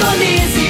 Indonésia.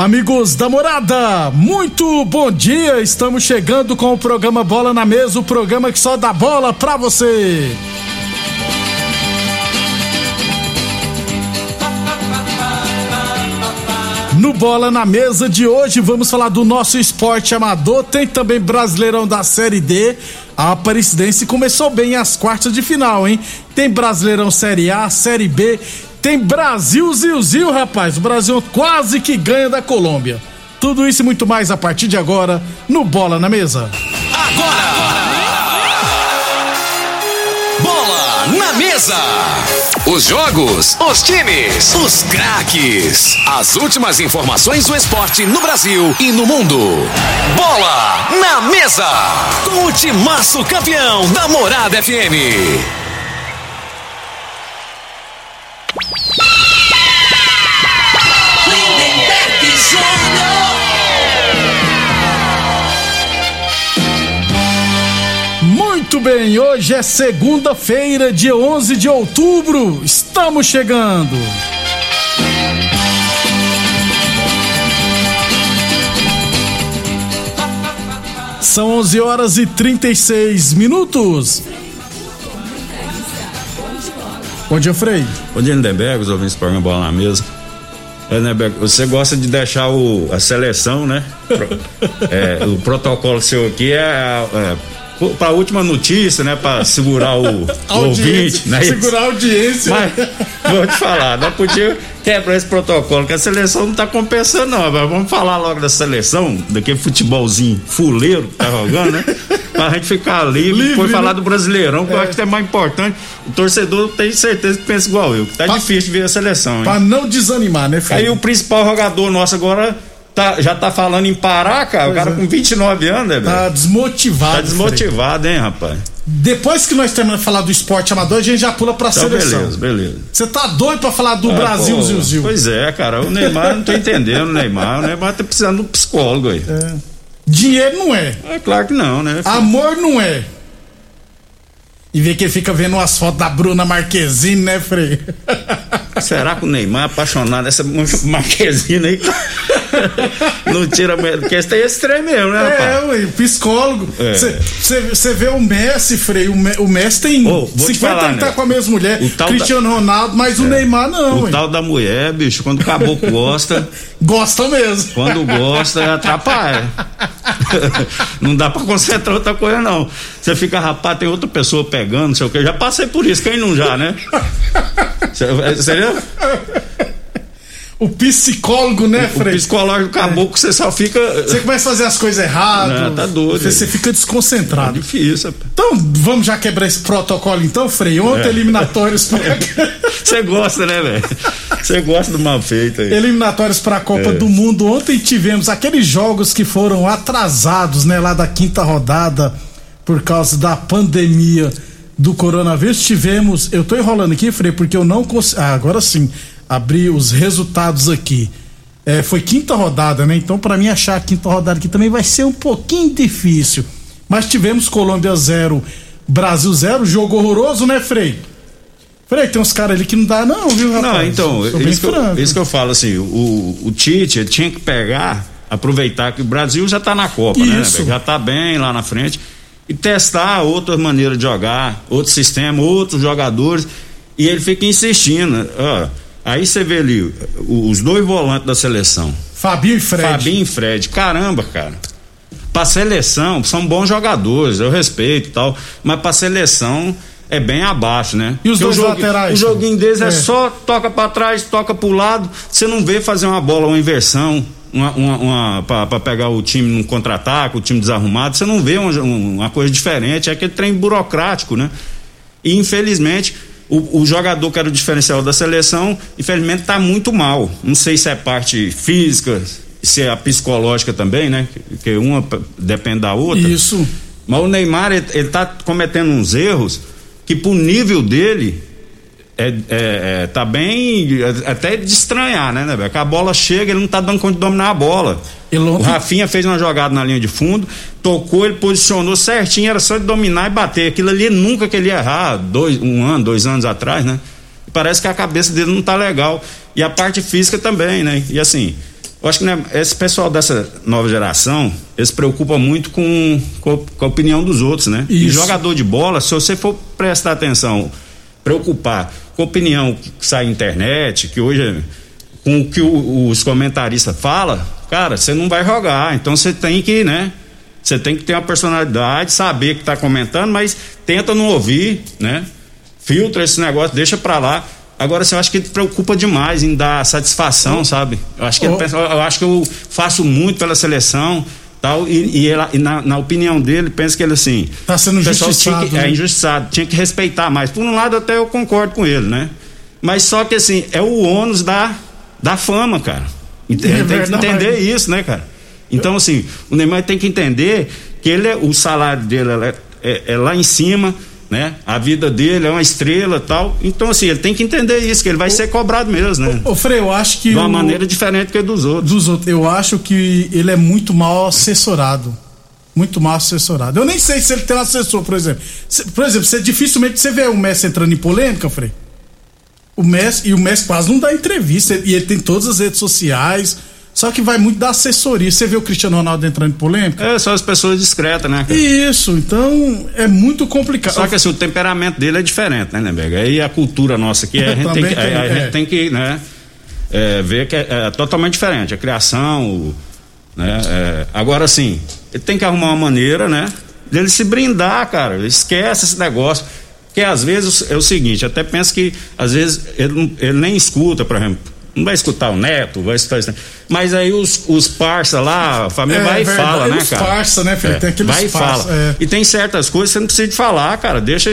Amigos da morada, muito bom dia. Estamos chegando com o programa Bola na Mesa o programa que só dá bola pra você. No Bola na Mesa de hoje, vamos falar do nosso esporte amador. Tem também Brasileirão da Série D. A Aparecidense começou bem as quartas de final, hein? Tem Brasileirão Série A, Série B. Tem Brasil Zil-Zil, rapaz. O Brasil quase que ganha da Colômbia. Tudo isso e muito mais a partir de agora no Bola na Mesa. Bola na mesa. Os jogos, os times, os craques. As últimas informações do esporte no Brasil e no mundo. Bola na mesa. Com o timaço campeão da Morada FM. Muito bem, hoje é segunda-feira, dia 11 de outubro. Estamos chegando. São 11 horas e 36 minutos. Bom dia, Frei. Bom dia, Lindenberg, os ouvintes do programa Bola na Mesa. É, você gosta de deixar o, a seleção, né? É, o protocolo seu aqui é, é para a última notícia, né? Para segurar o, o ouvinte, né? Segurar a audiência. Mas, vou te falar, não podia quebrar esse protocolo, que a seleção não tá compensando, não. Mas vamos falar logo da seleção, daquele futebolzinho fuleiro que tá jogando, né? Pra gente ficar livre, Livre, depois falar né? do Brasileirão, que eu acho que é mais importante. O torcedor tem certeza que pensa igual eu, que tá Pa- difícil ver a seleção, hein? Pra não desanimar, né, Frei? Aí o principal jogador nosso agora tá- já tá falando em parar, cara. o cara é. com 29 anos, né, velho? Tá desmotivado. Tá Frei. desmotivado, hein, rapaz? Depois que nós terminamos de falar do esporte amador, a gente já pula pra Então, seleção. beleza, beleza. Você tá doido pra falar do Ah, Brasil, pô, Zil Zil? Pois é, cara. O Neymar, não tô entendendo o Neymar. O Neymar tá precisando de um psicólogo aí. Dinheiro não é. É claro que não, né? Amor não é. E vê que ele fica vendo umas fotos da Bruna Marquezine, né, Frei? Será que o Neymar é apaixonado nessa marquesina aí? não tira. Porque esse esse trem mesmo, né, É, rapaz? ué, psicólogo. É. Você vê o Messi, Frei, o, Me- o Messi tem te 50 falar, anos tá né? com a mesma mulher. O Cristiano Ronaldo, mas o Neymar não, O ué. tal da mulher, bicho, quando o caboclo gosta, Gosta mesmo. quando gosta, atrapalha. não dá pra concentrar outra coisa, não. Você fica, rapaz, tem outra pessoa pegando, não sei o que. Já passei por isso, quem não já, né? Seria O psicólogo, né, o Frei? psicológico do caboclo, você só fica. Você começa a fazer as coisas erradas. Não, tá doido. Você fica É desconcentrado. difícil, rapaz. Então, vamos já quebrar esse protocolo então, Frei? Ontem, É. eliminatórios pra... Você gosta, né, velho? Você gosta do mal feito aí. eliminatórios para a Copa É. do Mundo. Ontem tivemos aqueles jogos que foram atrasados, né, lá da quinta rodada por causa da pandemia do coronavírus. Tivemos, eu tô enrolando aqui, Frei, porque eu não consigo, ah, agora sim, abri os resultados aqui. É, foi quinta rodada, né? Então, para mim achar a quinta rodada aqui também vai ser um pouquinho difícil. Mas tivemos Colômbia 0, Brasil 0, jogo horroroso, né, Frei? Frei, tem uns caras ali que não dá, não, viu, rapaz? Não, então, isso que, eu, isso que eu falo assim, o, o Tite ele tinha que pegar, aproveitar que o Brasil já tá na Copa, né? Isso. né, Já tá bem lá na frente e testar outras maneiras de jogar, outro sistema, outros jogadores e ele fica insistindo, ó. Aí você vê ali os dois volantes da seleção, Fabinho e Fred. Fabinho e Fred, caramba, cara. Pra seleção, são bons jogadores, eu respeito e tal, mas pra seleção é bem abaixo, né? E os Porque dois o jogu- laterais? O joguinho deles é. É. só toca pra trás, toca pro lado, você não vê fazer uma bola, uma inversão, uma, uma, uma pra, pra pegar o time num contra-ataque, o time desarrumado, você não vê uma, uma coisa diferente, é aquele trem burocrático, né? E infelizmente o, o jogador que era o diferencial da seleção, infelizmente está muito mal. Não sei se é parte física, se é a psicológica também, né? Que- Que uma depende da outra. Isso. Mas o Neymar, ele, ele tá cometendo uns erros que pro nível dele é, é- é, tá bem é, até de estranhar, né, né, Beco? A bola chega, ele não tá dando conta de dominar a bola. Ele O Rafinha fez uma jogada na linha de fundo, tocou, ele posicionou certinho, era só de dominar e bater. Aquilo ali nunca que ele ia errar, dois, um ano, dois anos atrás, né? E parece que a cabeça dele não tá legal. E a parte física também, né? E assim, eu acho que né, esse pessoal dessa nova geração, eles se preocupam muito com, com, com a opinião dos outros, né? E Isso. jogador de bola, se você for prestar atenção, preocupar com a opinião que sai na internet, que hoje é- com o que o- os comentaristas falam, cara, você não vai jogar. Então você tem que, né? Você tem que ter uma personalidade, saber que tá comentando, mas tenta não ouvir, né? Filtra esse negócio, deixa pra lá. Agora você acha que ele preocupa demais em dar satisfação, sabe? Eu acho que Oh. pensa, eu acho que eu faço muito pela seleção, tal, e, e ela- e na, na opinião dele, pensa que ele assim. Tá sendo injustiçado, que- né? É injustiçado, tinha que respeitar mais. Por um lado, até eu concordo com ele, né? Mas só que assim, é o ônus da, da fama, cara. Ent- É tem que entender isso, né, cara? Então, assim, o Neymar tem que entender que ele é, o salário dele é, é- é lá em cima, né? A vida dele é uma estrela tal. Então, assim, ele tem que entender isso, que ele vai ser cobrado mesmo, né? Ô, Frei, eu acho que. De uma o- maneira diferente que a dos outros. dos outros. Eu acho que ele é muito mal assessorado. Muito mal assessorado. Eu nem sei se ele tem um assessor, por exemplo. Se- por exemplo, você dificilmente você vê o Messi entrando em polêmica, Frei. O Messi, e o Messi quase não dá entrevista, e ele tem todas as redes sociais. Só que vai muito da assessoria. Você vê o Cristiano Ronaldo entrando em polêmica? É, são as pessoas discretas, né, cara? Isso, então é muito complicado. Só que assim, o temperamento dele é diferente, né, Nemberg? Aí a cultura nossa aqui, a gente tem que, tem, a, a é. gente tem que né, é, ver que é, é totalmente diferente. A criação, o, né? é, agora assim, ele tem que arrumar uma maneira, né? Dele se brindar, cara. Esquece esse negócio. Porque às vezes é o seguinte, até penso que às vezes ele, ele nem escuta, por exemplo. Não vai escutar o neto, vai escutar isso. Mas aí os, os parça lá, a família É vai e verdade. fala, né, cara? parça, né, Felipe? Tem aqueles vai e fala. é. E tem certas coisas que você não precisa de falar, cara. Deixa.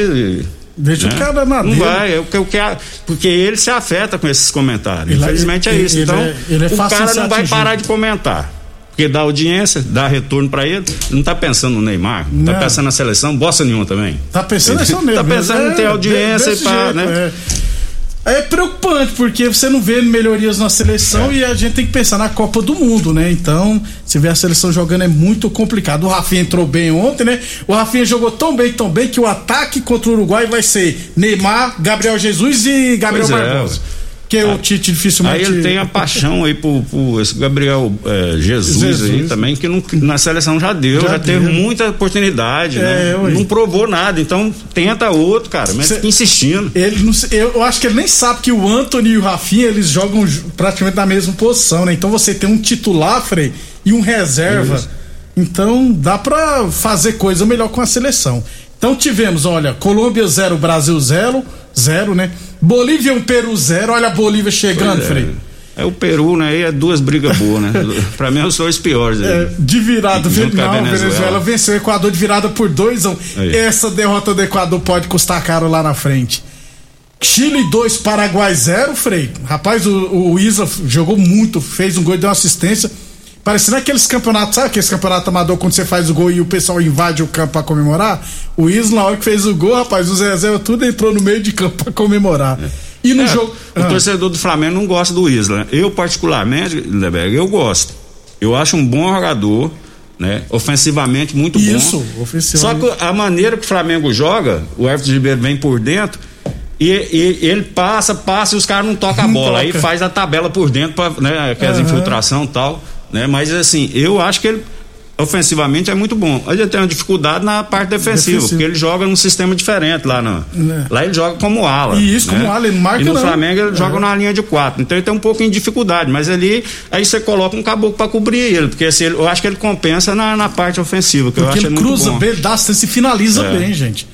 Deixa o cara na Não dele. vai, é o que eu quero. Porque ele se afeta com esses comentários. Ele- Infelizmente é isso. ele então, é- ele é o cara não vai parar de comentar. Porque dá audiência, dá retorno pra ele. Não tá pensando no Neymar, não, tá Não. pensando na seleção, bosta nenhuma também. Tá pensando é só nele. Tá mesmo. pensando em ter É, audiência e pá, né? É. É preocupante, porque você não vê melhorias na É. seleção e a gente tem que pensar na Copa do Mundo, né? Então, se vê a seleção jogando é muito complicado. O Rafinha entrou bem ontem, né? O Rafinha jogou tão bem, tão bem, que o ataque contra o Uruguai vai ser Neymar, Gabriel Jesus e Gabriel Pois é, Que o Tite dificilmente. Aí ele tem a paixão aí por, por esse Gabriel eh, Jesus, Jesus. aí também, que não- na seleção já deu, Já já, teve deu. muita oportunidade, É, né? Não provou nada, então tenta outro, cara, mas Cê- insistindo. Ele não eu, acho que ele nem sabe que o Anthony e o Rafinha eles jogam praticamente na mesma posição, né? Então você tem um titular, Frei, e um reserva. Então dá pra fazer coisa melhor com a seleção. Então tivemos, olha, Colômbia 0, Brasil 0, 0, né? Bolívia 1, Peru 0. Olha a Bolívia chegando, Pois Frei. É o Peru, né? Aí é duas brigas boas, né? pra mim, são os piores. aí. É, de virada, não, Venezuela. Venezuela venceu o Equador de virada por 2 a 1. Aí. Essa derrota do Equador pode custar caro lá na frente. Chile 2, Paraguai 0, Frei. Rapaz, o, o Isla jogou muito, fez um gol e deu uma assistência. Parecendo aqueles campeonatos, sabe aqueles campeonatos amador quando você faz o gol e o pessoal invade o campo pra comemorar? O Isla, na hora que fez o gol, rapaz, o Zezé tudo entrou no meio de campo pra comemorar. E no É, jogo. O Ah. torcedor do Flamengo não gosta do Isla. Eu, particularmente, Lindeberg, eu gosto. Eu acho um bom jogador, né? Ofensivamente, muito bom. Isso, ofensivamente. Só que a maneira que o Flamengo joga, o Everton Ribeiro vem por dentro, E, e ele passa, passa e os caras não tocam a bola. Aí toca. faz a tabela por dentro, pra, né? Aquelas Aham. infiltração e tal. Né? Mas assim, eu acho que ele ofensivamente é muito bom. Ele tem uma dificuldade na parte defensiva, Defensivo. porque ele joga num sistema diferente lá no, É. Lá ele joga como ala. E isso, como ala, ele não marca E no não. Flamengo ele É. joga na linha de quatro. Então ele tem um pouquinho de dificuldade, mas ali aí você coloca um caboclo pra cobrir ele, porque assim, eu acho que ele compensa na, na parte ofensiva, que eu Porque acho ele ele cruza bem, dá assistência e finaliza É. bem, gente.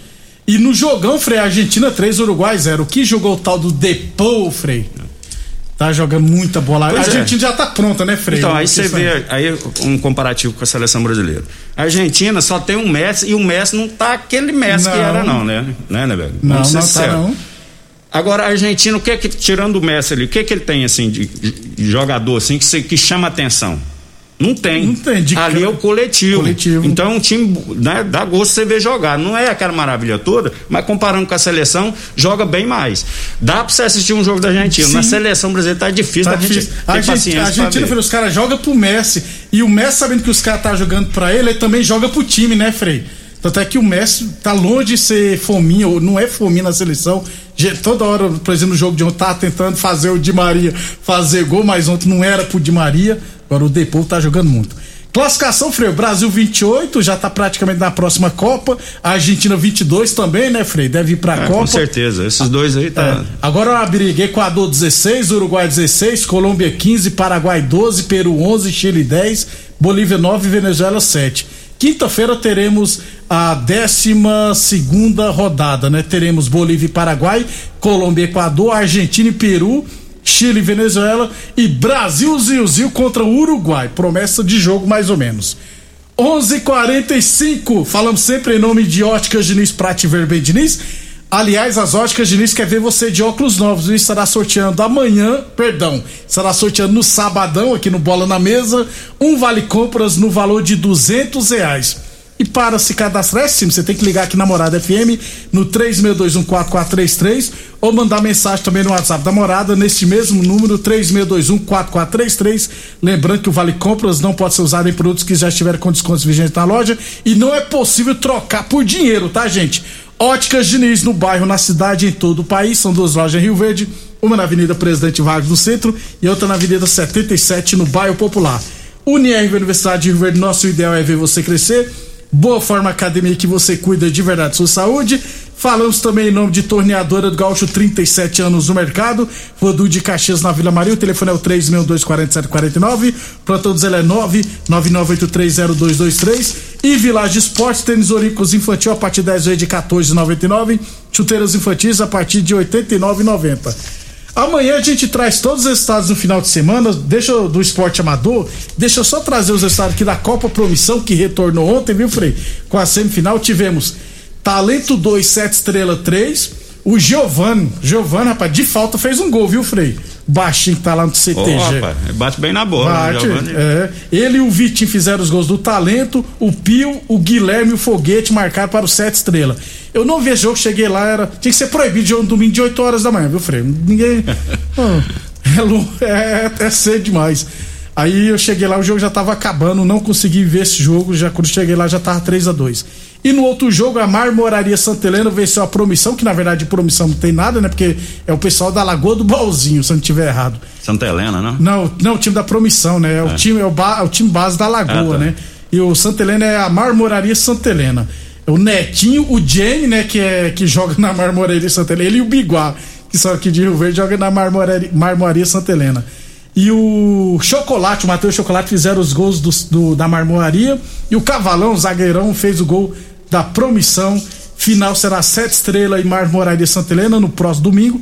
E no jogão, Frei, Argentina 3, Uruguai 0. O que jogou o tal do Depou, Frei? Tá jogando muita bola. Pois a é. Argentina já tá pronta, né, Frei? Então, aí você vê aí um comparativo com a seleção brasileira. A Argentina só tem um Messi e o Messi não tá aquele Messi que Não. era, não, né? Né, né, velho? Não, não tá não. Agora, a Argentina, o que é que, tirando o Messi ali, o que é que ele tem, assim, de, de jogador, assim, que, se- que chama atenção? Não tem. Não tem, de Ali é o coletivo. Coletivo. Então é um time, né, dá gosto você ver jogar. Não é aquela maravilha toda, mas comparando com a seleção, joga bem mais. Dá pra você assistir um jogo da Argentina. Sim. Na seleção brasileira tá difícil Tá gente difícil. ter A paciência a Argentina os caras jogam pro Messi. E o Messi, sabendo que os caras tá jogando pra ele, ele também joga pro time, né, Frei? Tanto é que o Messi tá longe de ser fominha, ou não é fominha na seleção. Toda hora, por exemplo, no jogo de ontem, tá tentando fazer o Di Maria fazer gol, mas ontem não era pro Di Maria. Agora o Depou tá jogando muito. Classificação, Frei, o Brasil 28, já tá praticamente na próxima Copa. A Argentina 22 também, né, Frei? Deve ir pra É, Copa. com certeza. Esses dois aí tá. É. Agora a briga: Equador 16, Uruguai 16, Colômbia 15, Paraguai 12, Peru 11, Chile 10, Bolívia 9 e Venezuela 7. Quinta-feira teremos a 12 rodada, né? Teremos Bolívia e Paraguai, Colômbia e Equador, Argentina e Peru, Chile e Venezuela e Brasil Zil contra o Uruguai. Promessa de jogo mais ou menos. 11:45. Falamos sempre em nome de Óticas Diniz Prate Verben Diniz. Aliás, as Óticas Diniz quer ver você de óculos novos e estará sorteando amanhã, perdão, estará sorteando no sabadão aqui no Bola na Mesa, um vale compras no valor de duzentos reais. E para se cadastrar é simples, você tem que ligar aqui na Morada FM no 36214433 ou mandar mensagem também no WhatsApp da Morada neste mesmo número 36214433. Lembrando que o Vale Compras não pode ser usado em produtos que já estiverem com descontos vigentes na loja e não é possível trocar por dinheiro, tá, gente? Óticas Diniz no bairro, na cidade, em todo o país. São duas lojas em Rio Verde, uma na Avenida Presidente Vargas no centro e outra na Avenida 77 no bairro Popular. Unirv Universidade de Rio Verde, nosso ideal é ver você crescer. Boa Forma Academia que você cuida de verdade sua saúde. Falamos também em nome de Torneadora do Gaúcho, 37 anos no mercado. Rodu de Caxias na Vila Maria. O telefone é o 3624749. Plantão do Zé é 999830223. E Village Esportes, tênis olímpicos infantil a partir de 10 vezes de 14,99. Chuteiras infantis a partir de 89,90. Amanhã a gente traz todos os resultados no final de semana, deixa do esporte amador, deixa eu só trazer os resultados aqui da Copa Promissão que retornou ontem, viu, Frei? Com a semifinal tivemos Talento 2, 7 Estrela 3, o Giovanni, Giovanni, rapaz, de falta fez um gol, viu, Frei? Baixinho que tá lá no CTG. rapaz, bate bem na bola, né, Bate, Giovanni? é. Ele e o Vitinho fizeram os gols do talento, o Pio, o Guilherme e o Foguete marcaram para o sete estrela. Eu não vi jogo, cheguei lá, era. Tinha que ser proibido de um domingo de 8 horas da manhã, viu, Frei? Ninguém. Pô, é, é, é cedo demais. Aí eu cheguei lá, o jogo já tava acabando, não consegui ver esse jogo, já quando cheguei lá já tava 3 a 2 E no outro jogo, a Marmoraria Santa Helena venceu a Promissão, que na verdade promissão não tem nada, né? Porque é o pessoal da Lagoa do Balzinho, se eu não tiver errado. Santa Helena, não? Não, não, o time da promissão, né? É o time, é o, ba- é o time base da Lagoa, Ah, tá. né? E o Santa Helena é a Marmoraria Santa Helena. O Netinho, o Jenny, né, que, é, que joga na Marmoraria Santa Helena, ele e o Biguá, que são aqui de Rio Verde, joga na Marmoraria, Marmoraria Santa Helena. E o Chocolate, o Matheus Chocolate fizeram os gols do, do- da Marmoraria. E o Cavalão, o zagueirão, fez o gol da promissão. Final será sete estrelas e Marmoraria Santa Helena no próximo domingo.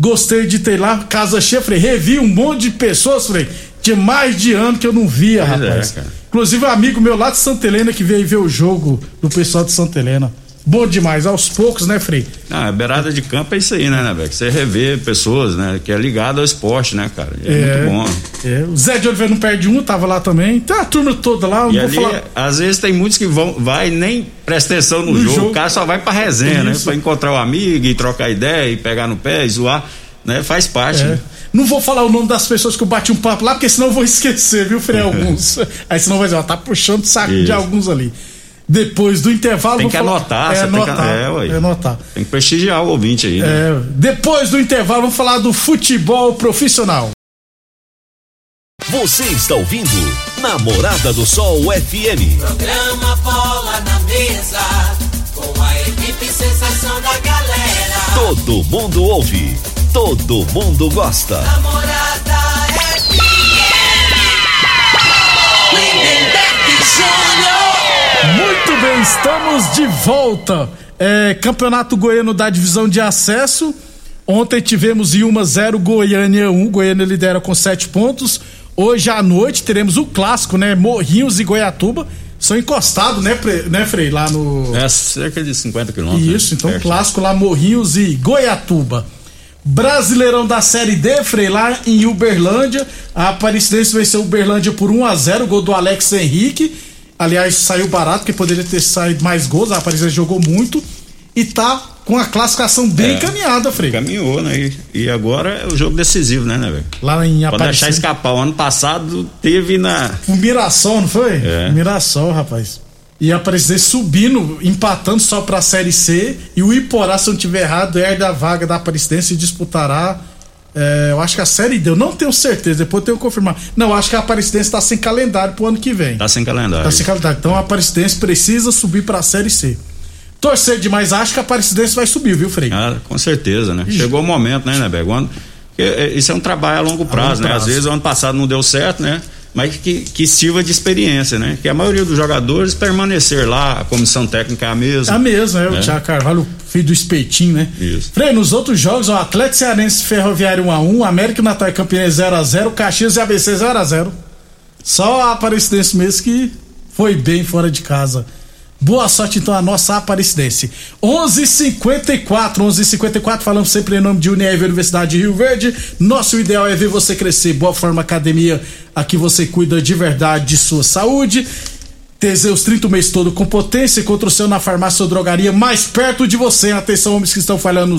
Gostei de ter lá, casa cheia, Frei. Revi um monte de pessoas, Frei. De mais de ano que eu não via, Pois é, rapaz. cara. Inclusive, um amigo meu lá de Santa Helena que veio ver o jogo do pessoal de Santa Helena. Bom demais, aos poucos, né, Frei? Ah, beirada de campo é isso aí, né, né, Beck? Você rever pessoas, né, que é ligado ao esporte, né, cara? É, muito bom. É, o Zé de Oliveira não perde um, tava lá também. Tem a turma toda lá, não E vou ali, falar. às vezes tem muitos que vão, vai nem presta atenção no, No jogo. jogo. O cara só vai pra resenha, né? Isso. Pra encontrar o amigo e trocar ideia e pegar no pé e zoar, né? Faz parte, É. né? Não vou falar o nome das pessoas que eu bati um papo lá, porque senão eu vou esquecer, viu, Frei? Alguns. Aí senão vai dizer, ó, tá puxando o saco de Isso. alguns ali. Depois do intervalo. Tem que falar- anotar, É você tem que- anotar. é, ué. é anotar. Tem que prestigiar o ouvinte aí. né? É, depois do intervalo, vamos falar do futebol profissional. Você está ouvindo Namorada do Sol FM. Programa Bola na Mesa, com a equipe sensação da galera. Todo mundo ouve, todo mundo gosta. Namorada estamos de volta. É, Campeonato Goiano da divisão de acesso. Ontem tivemos Ilma 0, Goiânia 1. Goiânia lidera com 7 pontos. Hoje à noite teremos o clássico, né? Morrinhos e Goiatuba. São encostados, né, né Frei? Lá no. É cerca de 50 quilômetros. Isso, né? então Perto. clássico lá Morrinhos e Goiatuba. Brasileirão da Série D, Frei, lá em Uberlândia. A Aparecidense venceu Uberlândia por 1 a 0 gol do Alex Henrique. Aliás, saiu barato, porque poderia ter saído mais gols. A Aparecidense jogou muito. E tá com a classificação bem É. encaminhada, Frei. Caminhou, né? E, e agora é o jogo decisivo, né, né, velho? Lá em Pode deixar escapar. O ano passado teve na. O Mirassol, não foi? É. Mirassol, rapaz. E a Aparecidense subindo, empatando só pra Série C. E o Iporá, se eu não tiver errado, herda a vaga da Aparecidense e disputará. É, eu acho que a Série D, eu não tenho certeza, depois eu tenho que confirmar. Não, acho que a Aparecidense tá sem calendário pro ano que vem. Tá sem calendário. Tá sem calendário. Então a Aparecidense precisa subir pra Série C. Torcer demais, acho que a Aparecidense vai subir, viu, Frei? Ah, com certeza, né? Chegou o momento, né, né, porque, é, Isso é um trabalho a longo prazo, né? prazo. Às vezes o ano passado não deu certo, né? Mas que, que sirva de experiência, né? Que a maioria dos jogadores permanecer lá, a comissão técnica é a mesma. A mesma, é o É. Thiago Carvalho, filho do Espetinho, né? Isso. Frei, nos outros jogos, o Atlético Cearense Ferroviário 1x1, América Natal e Campinense 0x0, Caxias e ABC 0x0. Só a Aparecidense mesmo que foi bem fora de casa. Boa sorte então a nossa Aparecidense. 11:54, 11:54 falamos sempre em nome de Unieve Universidade de Rio Verde. Nosso ideal é ver você crescer. Boa Forma Academia, aqui você cuida de verdade de sua saúde. Teseus 30 o mês todo com potência. Encontra o seu na farmácia ou drogaria mais perto de você. Atenção, homens que estão falhando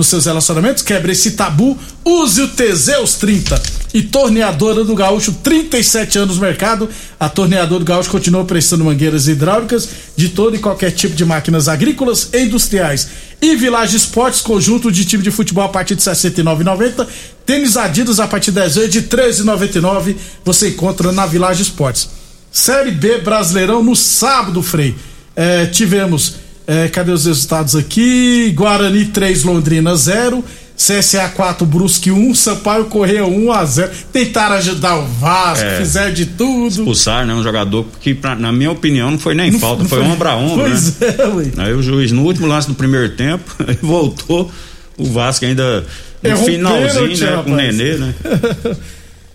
nos, seus relacionamentos. Quebre esse tabu. Use o Teseus 30. E Torneadora do Gaúcho, 37 anos no mercado. A Torneadora do Gaúcho continua prestando mangueiras hidráulicas de todo e qualquer tipo de máquinas agrícolas e industriais. E Village Esportes, conjunto de time de futebol a partir de R$ 69,90. Tênis Adidas a partir de 10 vezes de R$ 13,99. Você encontra na Village Esportes. Série B Brasileirão no sábado, Frei. É, tivemos, é, cadê os resultados aqui? Guarani 3, Londrina 0. CSA 4, Brusque 1, Sampaio Correia 1 a 0. Tentaram ajudar o Vasco, É. fizeram de tudo. Expulsar, né? Um jogador que, pra- na minha opinião, não foi nem falta, não foi, ombro a ombro, Pois né? é, ué. Aí o juiz, no último lance do primeiro tempo, voltou. O Vasco ainda no Errou finalzinho, pênalti, né? Com o rapaz. Nenê, né?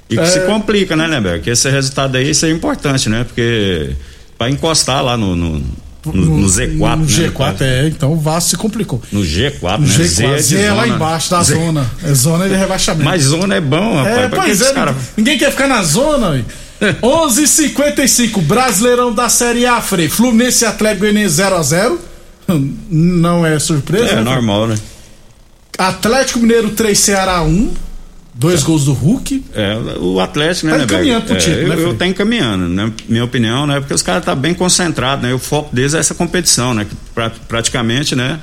E que É. se complica, né, Neber? Que esse resultado aí, isso é importante, né? Porque pra encostar lá no, no, no- no Z4, No né? G4, é. Então o Vasco se complicou. No G4, No né? G4, de Z é lá embaixo da Z- zona. É zona de rebaixamento. Mas zona é bom, rapaz. É, Pra que pois é, cara- ninguém quer ficar na zona. ué. 11:55 Brasileirão da Série A, Frei. Fluminense e Atlético Goianiense 0x0. Não é surpresa. É né? normal, né? Atlético Mineiro 3, Ceará 1. Dois gols do Hulk. É, o Atlético, né, Tá né, Berg? encaminhando pro É, título, eu, né, eu Fred? tá encaminhando, né? Minha opinião, né? Porque os caras tá bem concentrados, né? O foco deles é essa competição, né? Que pra- praticamente, né?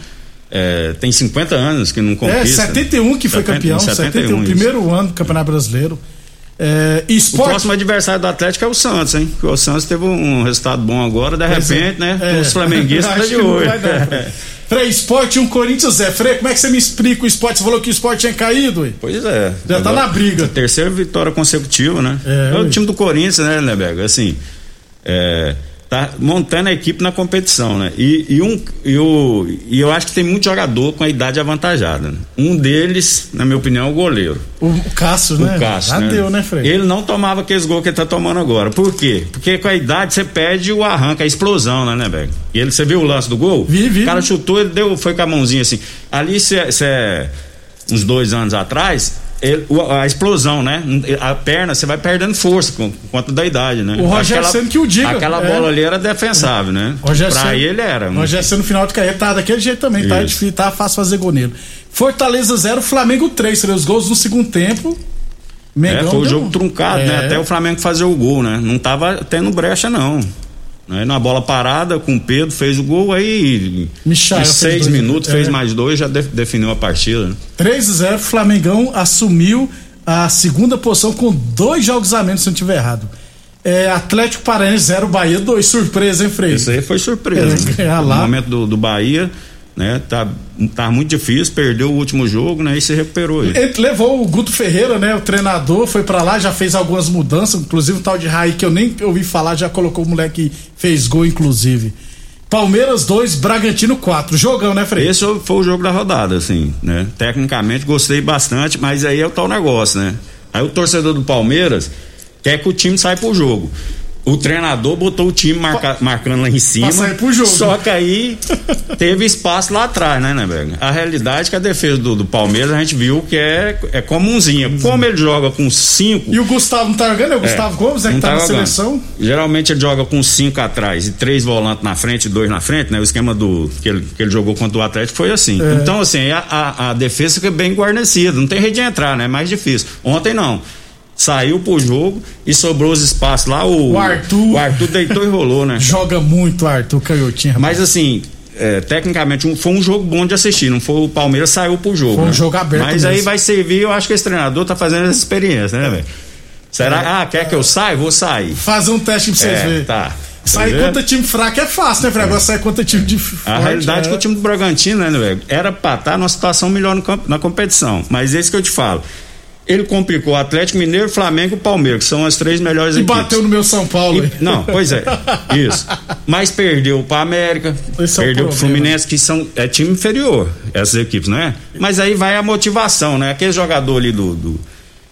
é, tem 50 anos que não É, conquista. 71 que foi 70, campeão. 71, isso. primeiro ano do Campeonato Brasileiro. É, O próximo adversário do Atlético é o Santos, hein? Porque o Santos teve um resultado bom agora, de Pois é. repente, né? É. Os flamenguistas tá de olho. dar, Frei. Esporte um Corinthians é. Frei, como é que você me explica o esporte? Você falou que o esporte tinha caído, ué? Pois é. Já tá na briga. Terceira vitória consecutiva, né? É, É, o time do Corinthians, né, Leberg? Assim, é, tá montando a equipe na competição, né? E, e um, e, o, e eu acho que tem muito jogador com a idade avantajada. né? Um deles, na minha opinião, é o goleiro. O, o Cássio, né? O Cássio, Já deu, né, Frei? Ele não tomava aqueles gols que ele tá tomando agora. Por quê? Porque com a idade você perde o arranque, a explosão, né, né, Berg? E ele, você viu o lance do gol? Vi, vi. O cara chutou, ele deu, foi com a mãozinha assim. Ali, cê, cê- uns dois anos atrás, ele- a explosão, né? A perna, você vai perdendo força com, com conta da idade, né? O Rogério Aquela- que o diga, Aquela é. bola ali era defensável, né? Rogério pra ele era. Rogério Ceni no final de carreira tá daquele jeito também, tá Isso. difícil, tá fácil fazer gol nele. Fortaleza 0, Flamengo 3, seria os gols no segundo tempo. É, Mengão foi o deu- jogo truncado, né? É. Até o Flamengo fazer o gol, né? Não tava tendo brecha, não. Né? Na bola parada, com o Pedro, fez o gol, aí Michael em seis dois, minutos é. fez mais dois, já de- definiu a partida. né? 3 a 0 Flamengão assumiu a segunda posição com dois jogos a menos, se não estiver errado. É, Atlético Paranaense 0, Bahia 2. Surpresa, hein, Frei? Isso aí foi surpresa. É, né? No lá. momento do, do Bahia, né? Tá, tá muito difícil, perdeu o último jogo, né? E se recuperou aí. Ele levou o Guto Ferreira, né? O treinador, foi pra lá, já fez algumas mudanças, inclusive o tal de Raí, que eu nem ouvi falar, já colocou o moleque que fez gol, inclusive. Palmeiras 2, Bragantino 4. Jogão, né, Frei? Esse foi o jogo da rodada, assim, né? Tecnicamente gostei bastante, mas aí é o tal negócio, né? Aí o torcedor do Palmeiras quer que o time saia pro jogo. O treinador botou o time marca- marcando lá em cima. sair pro jogo. Só que aí teve espaço lá atrás, né, né, Berg? A realidade é que a defesa do, do Palmeiras a gente viu que é, é comunzinha. Como ele joga com cinco. E o Gustavo não tá jogando? É o Gustavo Gomes, né? Que não tá na jogando. seleção. Geralmente ele joga com cinco atrás e três volantes na frente e dois na frente, né? O esquema do que ele, que ele jogou contra o Atlético foi assim. É. Então, assim, a, a, a defesa fica bem guarnecida, não tem jeito de entrar, né? É mais difícil. Ontem não. Saiu pro jogo e sobrou os espaços lá. O, O Arthur. O Arthur deitou e rolou, né? Joga muito, Arthur Canhotinha. Mas assim, é, tecnicamente um- foi um jogo bom de assistir. Não foi o Palmeiras saiu pro jogo. Foi um né? jogo aberto Mas aí mesmo. vai servir. Eu acho que esse treinador tá fazendo essa experiência, né, velho? Será? Ah, quer que eu saia? Vou sair. Fazer um teste pra vocês É, verem. tá. Sair contra time fraco é fácil, né, Frei? Agora sair contra time de A forte, realidade é é. que o time do Bragantino, né, velho, era pra estar numa situação melhor no na competição. Mas esse que eu te falo. Ele complicou o Atlético Mineiro, Flamengo e Palmeiras, que são as três melhores E equipes. bateu no meu São Paulo. E- não, pois é, isso. Mas perdeu para América, Esse é o perdeu problema. para Fluminense, que são é time inferior, essas equipes, não é? Mas aí vai a motivação, né? Aquele jogador ali do, do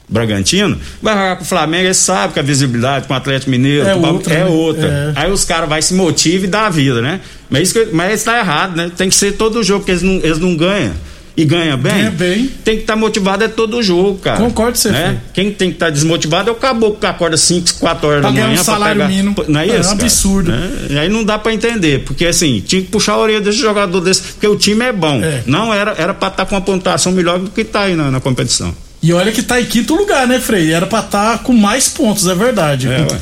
Bragantino vai jogar com o Flamengo, ele sabe que a visibilidade com o Atlético Mineiro É o outra, é né? outra. É. Aí os caras vai se motivar e dá a vida, né? Mas isso, mas está errado, né? Tem que ser todo jogo, porque eles não, eles não ganham. E ganha bem, Ganha bem. tem que estar motivado é todo jogo, cara. Concordo com você, né? Quem tem que estar desmotivado é o caboclo que acorda 5, 4 horas da manhã um salário pegar- mínimo. Não é isso? É um absurdo. Né? E aí não dá pra entender, porque assim, tinha que puxar a orelha desse jogador desse, porque o time é bom. É. Não era era para estar com uma pontuação melhor do que tá aí na, na competição. E olha que tá em quinto lugar, né, Frei? Era pra estar com mais pontos, é verdade. É, ué.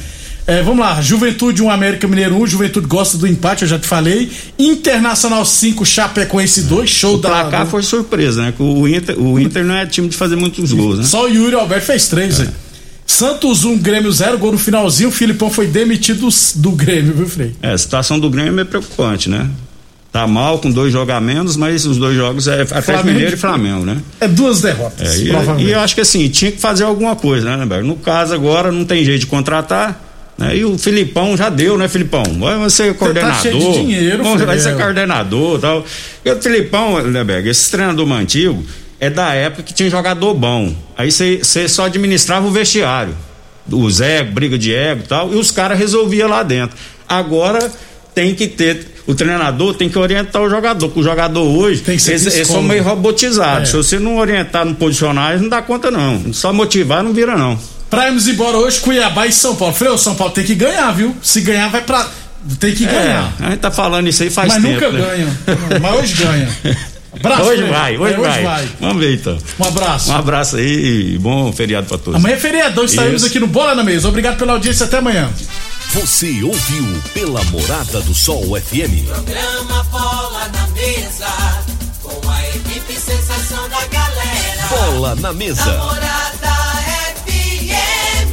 É, vamos lá, Juventude 1, América Mineiro 1, Juventude gosta do empate, eu já te falei. Internacional 5, Chapecoense 2, show O da. placar foi surpresa, né? O Inter, o Inter não é time de fazer muitos gols, né? Só o Yuri Alberto fez três, velho. Santos 1, Grêmio 0, gol no finalzinho, o Filipão foi demitido do Grêmio, viu, Frei? É, a situação do Grêmio é preocupante, né? Tá mal com dois jogos a menos, mas os dois jogos é Atlético Flamengo. Mineiro e Flamengo, né? É duas derrotas, É, e, provavelmente. e eu acho que assim, tinha que fazer alguma coisa, né, Neberg? No caso agora não tem jeito de contratar. Né? E o Filipão já deu, né, Filipão? Vai ser coordenador. cheio de dinheiro, Vai ser coordenador e tal. E o Filipão, Neberg, esse treinador antigo é da época que tinha jogador bom. Aí você só administrava o vestiário. Os ego, briga de ego e tal. E os caras resolviam lá dentro. Agora tem que ter. O treinador tem que orientar o jogador, porque o jogador hoje, Tem que ser eles, eles são meio robotizados. É. Se você não orientar, não posicionar, eles não dá conta, não. Só motivar não vira, não. Pra irmos embora hoje, Cuiabá e São Paulo. Frei, o São Paulo tem que ganhar, viu? Se ganhar, vai pra. Tem que ganhar. É, a gente tá falando isso aí faz Mas tempo. nunca né? ganha. Mas hoje ganha. Abraço, Hoje vai, hoje, É, vai. Vamos ver então. Um abraço. Um abraço aí e bom feriado pra todos. Amanhã é feriadão, estaremos Isso. aqui no Bola na Mesa. Obrigado pela audiência, até amanhã. Você ouviu pela Morada do Sol FM. Programa Bola na Mesa, com a equipe sensação da galera. Bola na mesa.